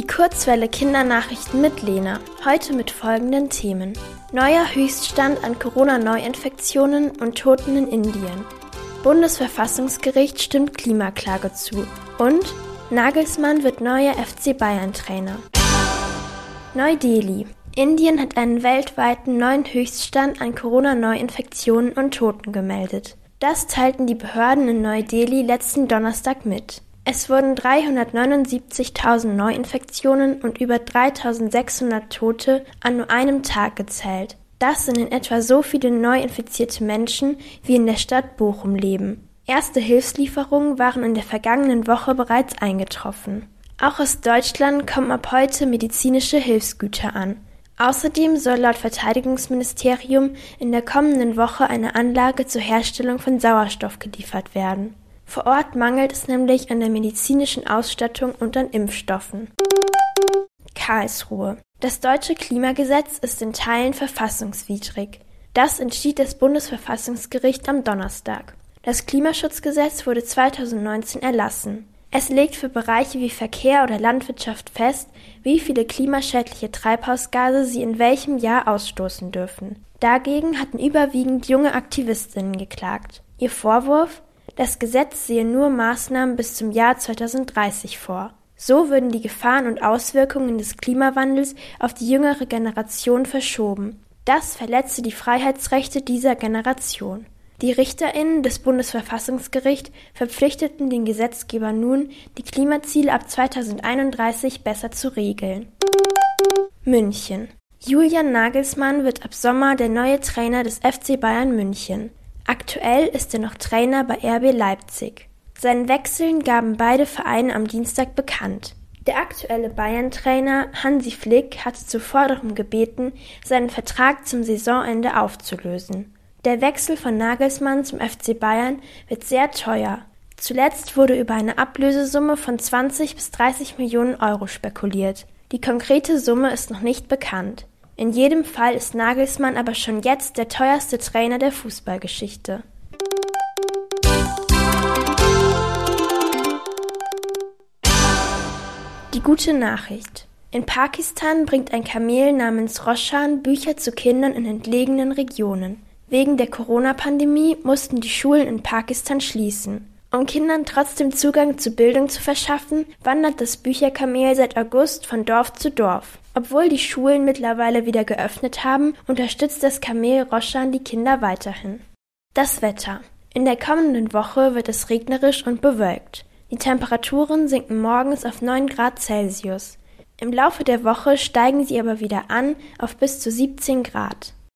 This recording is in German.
Die Kurzwelle Kindernachrichten mit Lena. Heute mit folgenden Themen. Neuer Höchststand an Corona-Neuinfektionen und Toten in Indien. Bundesverfassungsgericht stimmt Klimaklage zu. Und Nagelsmann wird neuer FC Bayern-Trainer. Neu-Delhi. Indien hat einen weltweiten neuen Höchststand an Corona-Neuinfektionen und Toten gemeldet. Das teilten die Behörden in Neu-Delhi letzten Donnerstag mit. Es wurden 379.000 Neuinfektionen und über 3.600 Tote an nur einem Tag gezählt. Das sind in etwa so viele neu infizierte Menschen, wie in der Stadt Bochum leben. Erste Hilfslieferungen waren in der vergangenen Woche bereits eingetroffen. Auch aus Deutschland kommen ab heute medizinische Hilfsgüter an. Außerdem soll laut Verteidigungsministerium in der kommenden Woche eine Anlage zur Herstellung von Sauerstoff geliefert werden. Vor Ort mangelt es nämlich an der medizinischen Ausstattung und an Impfstoffen. Karlsruhe. Das deutsche Klimagesetz ist in Teilen verfassungswidrig. Das entschied das Bundesverfassungsgericht am Donnerstag. Das Klimaschutzgesetz wurde 2019 erlassen. Es legt für Bereiche wie Verkehr oder Landwirtschaft fest, wie viele klimaschädliche Treibhausgase sie in welchem Jahr ausstoßen dürfen. Dagegen hatten überwiegend junge Aktivistinnen geklagt. Ihr Vorwurf? Das Gesetz sehe nur Maßnahmen bis zum Jahr 2030 vor. So würden die Gefahren und Auswirkungen des Klimawandels auf die jüngere Generation verschoben. Das verletze die Freiheitsrechte dieser Generation. Die Richterinnen des Bundesverfassungsgerichts verpflichteten den Gesetzgeber nun, die Klimaziele ab 2031 besser zu regeln. München. Julian Nagelsmann wird ab Sommer der neue Trainer des FC Bayern München. Aktuell ist er noch Trainer bei RB Leipzig. Seinen Wechseln gaben beide Vereine am Dienstag bekannt. Der aktuelle Bayern-Trainer Hansi Flick hatte zuvor darum gebeten, seinen Vertrag zum Saisonende aufzulösen. Der Wechsel von Nagelsmann zum FC Bayern wird sehr teuer. Zuletzt wurde über eine Ablösesumme von 20 bis 30 Millionen Euro spekuliert. Die konkrete Summe ist noch nicht bekannt. In jedem Fall ist Nagelsmann aber schon jetzt der teuerste Trainer der Fußballgeschichte. Die gute Nachricht. In Pakistan bringt ein Kamel namens Roshan Bücher zu Kindern in entlegenen Regionen. Wegen der Corona-Pandemie mussten die Schulen in Pakistan schließen. Um Kindern trotzdem Zugang zu Bildung zu verschaffen, wandert das Bücherkamel seit August von Dorf zu Dorf. Obwohl die Schulen mittlerweile wieder geöffnet haben, unterstützt das Kamel Roshan die Kinder weiterhin. Das Wetter. In der kommenden Woche wird es regnerisch und bewölkt. Die Temperaturen sinken morgens auf 9 Grad Celsius. Im Laufe der Woche steigen sie aber wieder an auf bis zu 17 Grad.